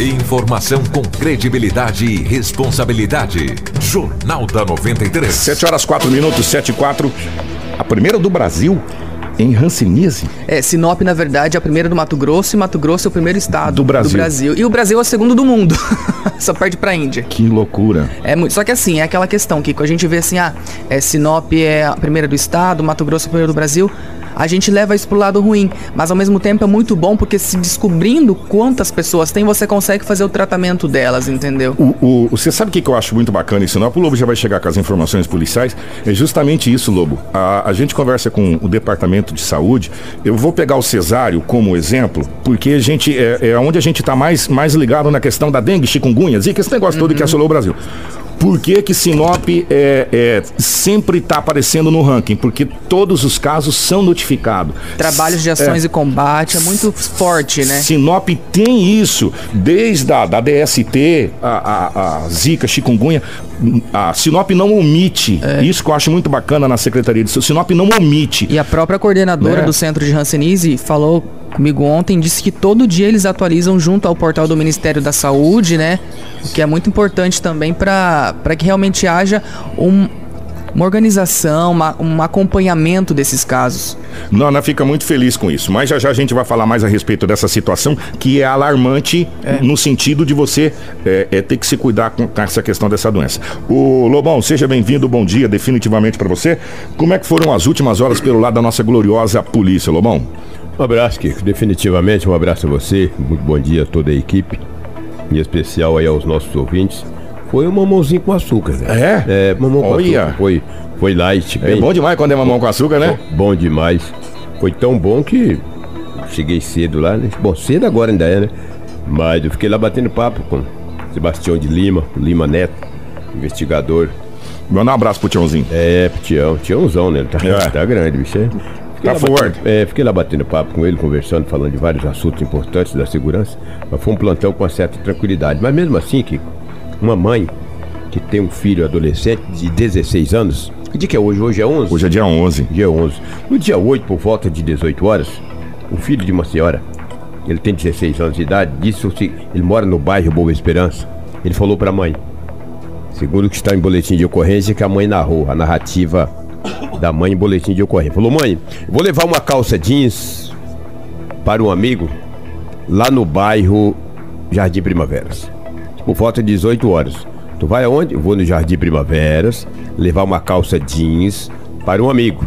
Informação com credibilidade e responsabilidade. Jornal da 93. 7 horas 4 minutos, 7 e 4. A primeira do Brasil em Hanseníase. É, Sinop, na verdade, é a primeira do Mato Grosso e Mato Grosso é o primeiro estado Do Brasil. E o Brasil é o segundo do mundo. Só perde pra Índia. Que loucura. É muito, só que assim, é aquela questão que quando a gente vê assim, ah, é, Sinop é a primeira do estado, Mato Grosso é o primeiro do Brasil, a gente leva isso pro lado ruim, mas ao mesmo tempo é muito bom porque se descobrindo quantas pessoas tem, você consegue fazer o tratamento delas, entendeu? O, o- você sabe o que, que eu acho muito bacana em Sinop? O Lobo já vai chegar com as informações policiais. É justamente isso, Lobo. A, a gente conversa com o Departamento de Saúde. Eu vou pegar o Cesário como exemplo, porque a gente é, é onde a gente está mais, mais ligado na questão da dengue, chikungunya, zika, esse negócio todo que assolou o Brasil. Por que, que Sinop é, é, sempre está aparecendo no ranking? Porque todos os casos são notificados. Trabalhos de ações e combate é muito forte, né? Sinop tem isso, desde a da DST, a, a, a Zika, chikungunya. A Sinop não omite. É. Isso que eu acho muito bacana na Secretaria de Saúde. Sinop não omite. E a própria coordenadora Né? do centro de Hanseníase falou comigo ontem, disse que todo dia eles atualizam junto ao portal do Ministério da Saúde, né? O que é muito importante também para que realmente haja um- uma organização, uma- um acompanhamento desses casos. Nona fica muito feliz com isso. Mas já já a gente vai falar mais a respeito dessa situação que é alarmante no sentido de você é, é, ter que se cuidar com, com essa questão dessa doença. O Lobão, seja bem-vindo, bom dia, definitivamente para você. Como é que foram as últimas horas pelo lado da nossa gloriosa polícia, Lobão? Um abraço, Kiko. Definitivamente um abraço a você. Muito bom dia a toda a equipe. Em especial aí aos nossos ouvintes. Foi um mamãozinho com açúcar, né? É? É, mamão com Olha. açúcar. Foi, foi light, É bem bom demais quando é mamão com açúcar, né? bom demais. Foi tão bom que cheguei cedo lá, né? Bom, cedo agora ainda é, né? Mas eu fiquei lá batendo papo com Sebastião de Lima, Lima Neto, investigador. Manda um abraço pro Tiãozinho. É, pro Tião, Tiãozão, né? Ele tá, É. tá grande, bicho. é. Fiquei Tá lá batendo- forte. é, fiquei lá batendo papo com ele, conversando, falando de vários assuntos importantes da segurança. Mas foi um plantão com uma certa tranquilidade. Mas mesmo assim, Kiko, uma mãe que tem um filho adolescente de 16 anos, que dia que é hoje? Hoje é 11? Hoje é dia 11. Dia 11. No dia 8, por volta de 18 horas, o filho de uma senhora, ele tem 16 anos de idade, disse seguinte, ele mora no bairro Boa Esperança. Ele falou pra mãe, segundo o que está em boletim de ocorrência, que a mãe narrou, a narrativa da mãe em boletim de ocorrência. Falou, mãe, vou levar uma calça jeans para um amigo lá no bairro Jardim Primaveras. Por volta de 18 horas. Tu vai aonde? Vou no Jardim Primaveras levar uma calça jeans para um amigo.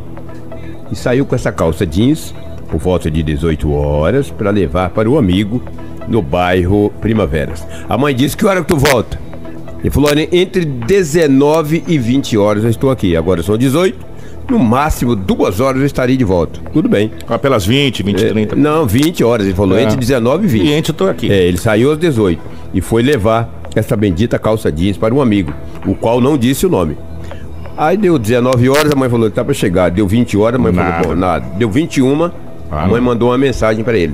E saiu com essa calça jeans por volta de 18 horas para levar para o amigo no bairro Primaveras. A mãe disse que hora que tu volta? Ele falou, entre 19 e 20 horas eu estou aqui. Agora são 18. No máximo duas horas eu estarei de volta. Tudo bem. Ah, pelas 20, 20, 30. Não, 20 horas. Ele falou, É. entre 19 e 20. Cliente, eu tô aqui. É, ele saiu às 18 e foi levar essa bendita calça jeans para um amigo, o qual não disse o nome. Aí deu 19 horas, a mãe falou que tá para chegar. Deu 20 horas, a mãe Nada. falou, bom, nada. Deu 21, Ah, a mãe mandou uma mensagem para ele.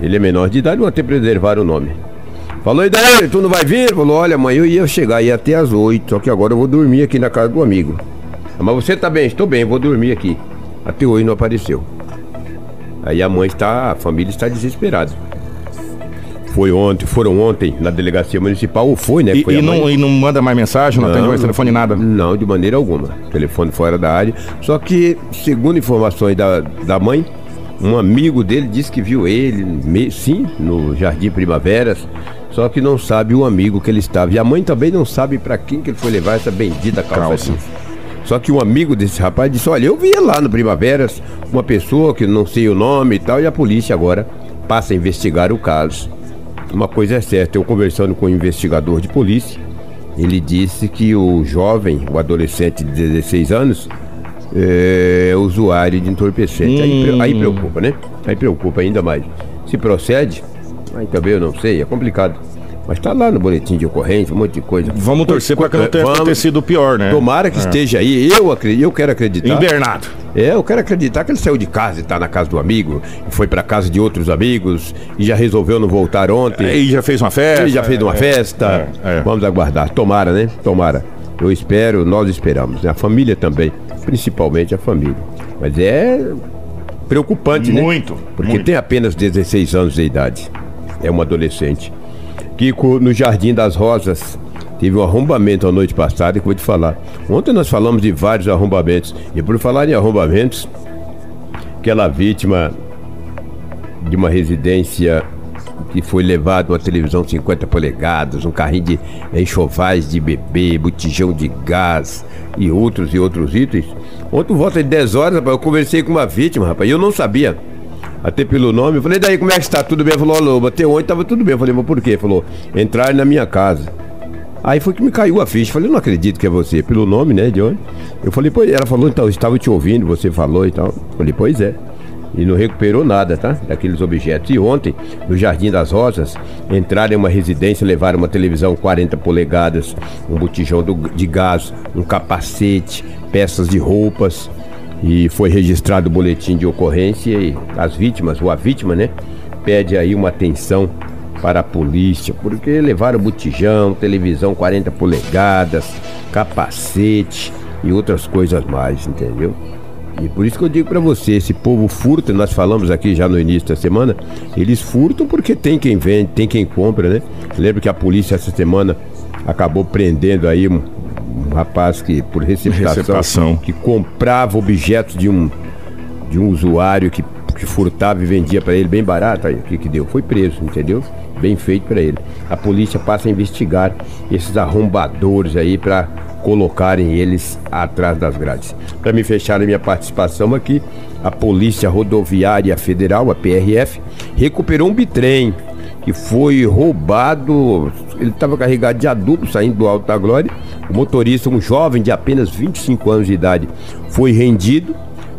Ele é menor de idade, vou até preservar o nome. Falou, e daí, tu não vai vir? Falou, olha, mãe, eu ia chegar, ia até às 8, só que agora eu vou dormir aqui na casa do amigo. Mas você tá bem? Estou bem, vou dormir aqui. Até hoje não apareceu. Aí a mãe está, a família está desesperada. Foi ontem, foram ontem na delegacia municipal, ou foi, né? E, Foi e não, e não manda mais mensagem, não, atende mais telefone, nada. Não, de maneira alguma. Telefone fora da área. Só que, segundo informações da, da mãe, um amigo dele disse que viu ele, me- sim, no Jardim Primaveras, só que não sabe o amigo que ele estava. E a mãe também não sabe para quem que ele foi levar essa bendita calça. Calça. Só que um amigo desse rapaz disse: Olha, eu via lá no Primaveras uma pessoa que não sei o nome e tal, e a polícia agora passa a investigar o caso. Uma coisa é certa, eu conversando com um investigador de polícia, ele disse que o jovem, o adolescente de 16 anos, é usuário de entorpecente. Aí, pre- aí preocupa, né? Aí preocupa ainda mais. Se procede, aí também eu não sei, é complicado. Mas tá lá no boletim de ocorrência, um monte de coisa. Vamos torcer para que não tenha Vamos. acontecido pior, né? Tomara que esteja aí. Eu, acredito, eu quero acreditar. Invernado. É, eu quero acreditar que ele saiu de casa e tá na casa do amigo, e foi pra casa de outros amigos e já resolveu não voltar ontem. E já fez uma festa. Ele já fez uma É, festa. é, é. Vamos aguardar. Tomara, né? Tomara. Eu espero, nós esperamos. né? A família também. Principalmente a família. Mas é preocupante, né? Muito, Porque muito. tem apenas 16 anos de idade. é uma adolescente. Kiko, no Jardim das Rosas, teve um arrombamento a noite passada que vou te falar. Ontem nós falamos de vários arrombamentos. E por falar em arrombamentos, aquela vítima de uma residência que foi levado uma televisão 50 polegadas, um carrinho de enxovais de bebê, botijão de gás e outros e outros itens. Ontem, volta de 10 horas, rapaz, eu conversei com uma vítima, rapaz, e eu não sabia. Até pelo nome, eu falei, daí como é que está? Tudo bem? Falou, alô, até ontem tava tudo bem. Eu falei, mas por quê? Falou, entrar na minha casa. Aí foi que me caiu a ficha. Falei, não acredito que é você. Pelo nome, né, de onde? Eu falei, pois ela falou, então, estava te ouvindo, você falou e tal. Eu falei, pois é e não recuperou nada, tá? Daqueles objetos. E ontem, no Jardim das Rosas, entraram em uma residência, levaram uma televisão 40 polegadas, um botijão do, de gás, um capacete, peças de roupas. E foi registrado o boletim de ocorrência e as vítimas, ou a vítima, né? Pede aí uma atenção para a polícia, porque levaram botijão, televisão 40 polegadas, capacete e outras coisas mais, entendeu? E por isso que eu digo para você, esse povo furta, nós falamos aqui já no início da semana, eles furtam porque tem quem vende, tem quem compra, né? Lembro que a polícia essa semana acabou prendendo aí um rapaz que por receptação, receptação, que comprava objetos de um de um usuário que, que furtava e vendia para ele bem barato, aí o que que deu? Foi preso, entendeu? Bem feito para ele. A polícia passa a investigar esses arrombadores aí para colocarem eles atrás das grades. Para me fechar a minha participação aqui, a Polícia Rodoviária Federal, a PRF, recuperou um bitrem que foi roubado. Ele estava carregado de adubo saindo do Alto da Glória. O motorista, um jovem de apenas 25 anos de idade, foi rendido.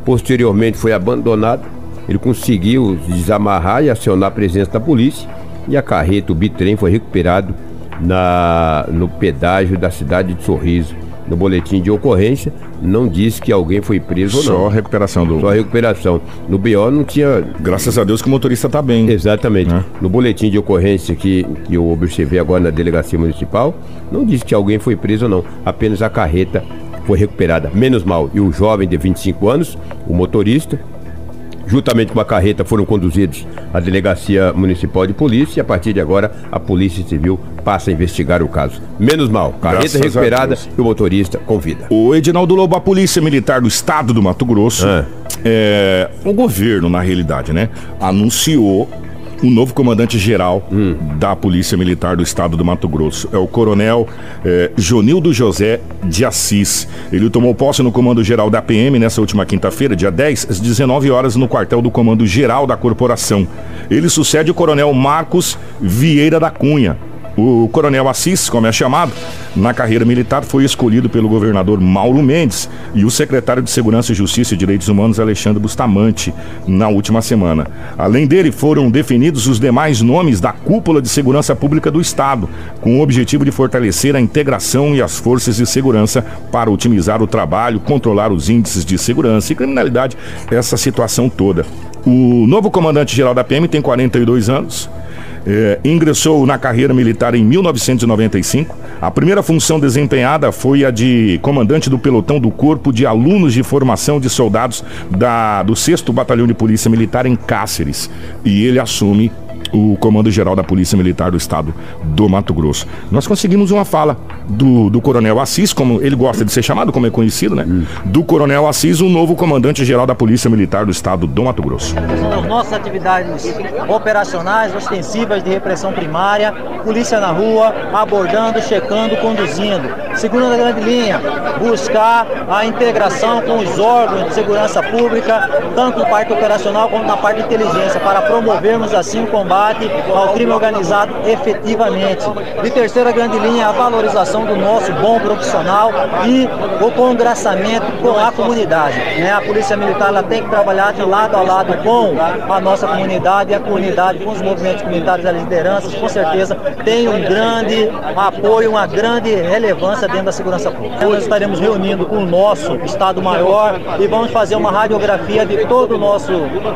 Posteriormente foi abandonado. Ele conseguiu desamarrar e acionar a presença da polícia. E a carreta, o bitrem, foi recuperado na, no pedágio da cidade de Sorriso. No boletim de ocorrência, não disse que alguém foi preso Só ou não. Só recuperação do. Só recuperação. No BO não tinha. Graças a Deus que o motorista está bem. Exatamente. Né? No boletim de ocorrência que, que eu observei agora na delegacia municipal, não disse que alguém foi preso ou não. Apenas a carreta foi recuperada. Menos mal. E o jovem de 25 anos, o motorista, juntamente com a carreta, foram conduzidos à Delegacia Municipal de Polícia e a partir de agora a Polícia Civil passa a investigar o caso. Menos mal, carreta Graças recuperada e o motorista com vida. O Edinaldo Lobo, a Polícia Militar do Estado do Mato Grosso, ah. é, o governo, na realidade, né, anunciou o novo comandante-geral hum. da Polícia Militar do Estado do Mato Grosso. É o coronel é, Jonildo José de Assis. Ele tomou posse no comando-geral da PM nessa última quinta-feira, dia 10, às 19 horas, no quartel do comando-geral da corporação. Ele sucede o coronel Marcos Vieira da Cunha. O coronel Assis, como é chamado, na carreira militar foi escolhido pelo governador Mauro Mendes e o secretário de Segurança, Justiça e Direitos Humanos, Alexandre Bustamante, na última semana. Além dele, foram definidos os demais nomes da cúpula de segurança pública do Estado, com o objetivo de fortalecer a integração e as forças de segurança para otimizar o trabalho, controlar os índices de segurança e criminalidade, essa situação toda. O novo comandante-geral da PM tem 42 anos é, ingressou na carreira militar em 1995. A primeira função desempenhada foi a de comandante do pelotão do Corpo de Alunos de Formação de Soldados da, do 6 Batalhão de Polícia Militar em Cáceres. E ele assume o Comando-Geral da Polícia Militar do Estado do Mato Grosso. Nós conseguimos uma fala do, do Coronel Assis, como ele gosta de ser chamado, como é conhecido, né? Do Coronel Assis, o novo Comandante-Geral da Polícia Militar do Estado do Mato Grosso. As nossas atividades operacionais, ostensivas de repressão primária, polícia na rua, abordando, checando, conduzindo. Segunda grande linha, buscar a integração com os órgãos de segurança pública, tanto na parte operacional como na parte de inteligência, para promovermos assim o combate ao crime organizado efetivamente. De terceira grande linha, a valorização do nosso bom profissional e o congraçamento com a comunidade. Né? A Polícia Militar ela tem que trabalhar de lado a lado com a nossa comunidade e a comunidade, com os movimentos comunitários e as lideranças, com certeza tem um grande apoio, uma grande relevância segurança dentro da segurança pública. Nós estaremos reunindo com o nosso Estado-Maior e vamos fazer uma radiografia de todo o nosso,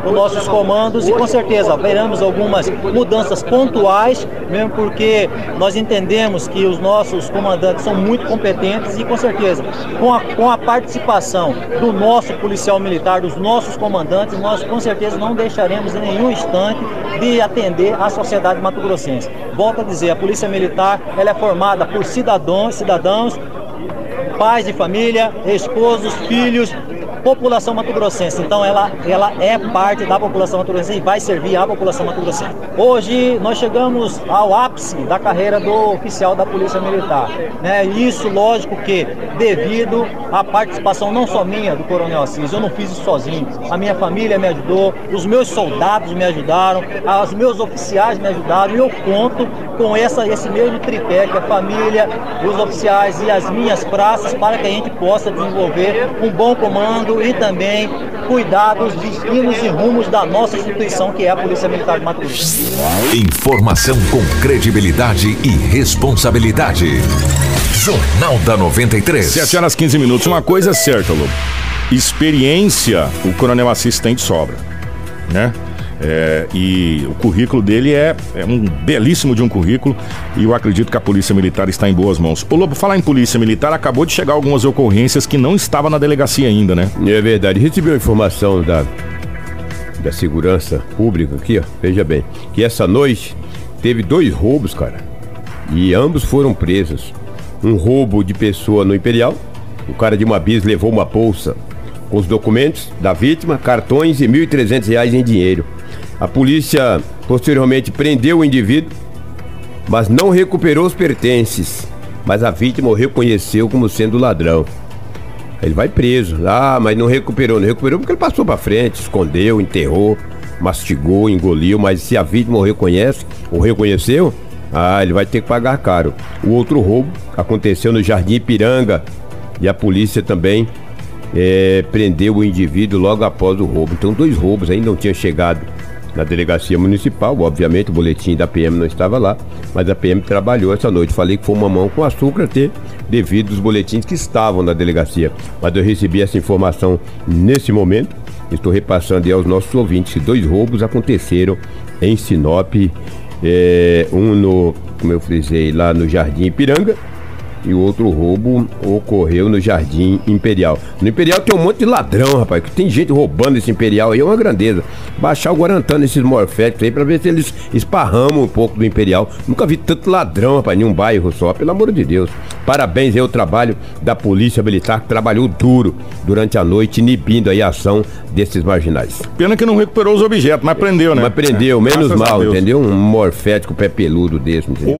os nossos comandos e com certeza veremos algumas mudanças pontuais, mesmo porque nós entendemos que os nossos comandantes são muito competentes e com certeza com a, com a participação do nosso policial militar, dos nossos comandantes, nós com certeza não deixaremos em nenhum instante de atender a sociedade mato-grossense. Volto a dizer, a Polícia Militar ela é formada por cidadãos, cidadãos, pais de família, esposos, filhos, população mato-grossense. Então ela, ela é parte da população mato-grossense e vai servir à população mato-grossense. Hoje nós chegamos ao ápice da carreira do oficial da Polícia Militar. Né? Isso, lógico que devido à participação não só minha do Coronel Assis, eu não fiz isso sozinho. A minha família me ajudou, os meus soldados me ajudaram, os meus oficiais me ajudaram e eu conto com essa, esse mesmo tripé que a família, os oficiais e as minhas praças para que a gente possa desenvolver um bom comando e também cuidar dos destinos e rumos da nossa instituição, que é a Polícia Militar de Mato Grosso. Informação com credibilidade e responsabilidade. Jornal da 93. 7 horas 15 minutos. Uma coisa é certa, Lobo. Experiência, o Coronel Assis tem de sobra, né? É, e o currículo dele é, é, um belíssimo de um currículo e eu acredito que a Polícia Militar está em boas mãos. O Lobo, falar em Polícia Militar, acabou de chegar algumas ocorrências que não estavam na delegacia ainda, né? É verdade. Recebi uma informação da, da segurança pública aqui, ó. Veja bem, que essa noite teve dois roubos, cara. E ambos foram presos. Um roubo de pessoa no Imperial. O cara de uma bis levou uma bolsa com os documentos da vítima, cartões e R$ 1.300 em dinheiro. A polícia posteriormente prendeu o indivíduo, mas não recuperou os pertences. Mas a vítima o reconheceu como sendo ladrão. Ele vai preso. Ah, mas não recuperou. Não recuperou porque ele passou para frente, escondeu, enterrou, mastigou, engoliu. Mas se a vítima o reconhece, ou reconheceu, ah, ele vai ter que pagar caro. O outro roubo aconteceu no Jardim Ipiranga e a polícia também é, prendeu o indivíduo logo após o roubo. Então, dois roubos ainda não tinham chegado na delegacia municipal. Obviamente, o boletim da PM não estava lá, mas a PM trabalhou essa noite. Falei que foi uma mão com açúcar ter devido aos boletins que estavam na delegacia. Mas eu recebi essa informação nesse momento. Estou repassando aos nossos ouvintes que dois roubos aconteceram em Sinop. É, um no, como eu frisei, lá no Jardim Ipiranga e o outro roubo ocorreu no Jardim Imperial. No Imperial tem um monte de ladrão, rapaz, que tem gente roubando esse Imperial aí, é uma grandeza. Baixar o Guarantã nesses morféticos aí pra ver se eles esparramam um pouco do Imperial. Nunca vi tanto ladrão, rapaz, em um bairro só, pelo amor de Deus. Parabéns aí ao trabalho da Polícia Militar, que trabalhou duro durante a noite, inibindo aí a ação desses marginais. Pena que não recuperou os objetos, mas prendeu, né? Mas prendeu, é, menos mal, entendeu? Um morfético pé peludo desse, entendeu?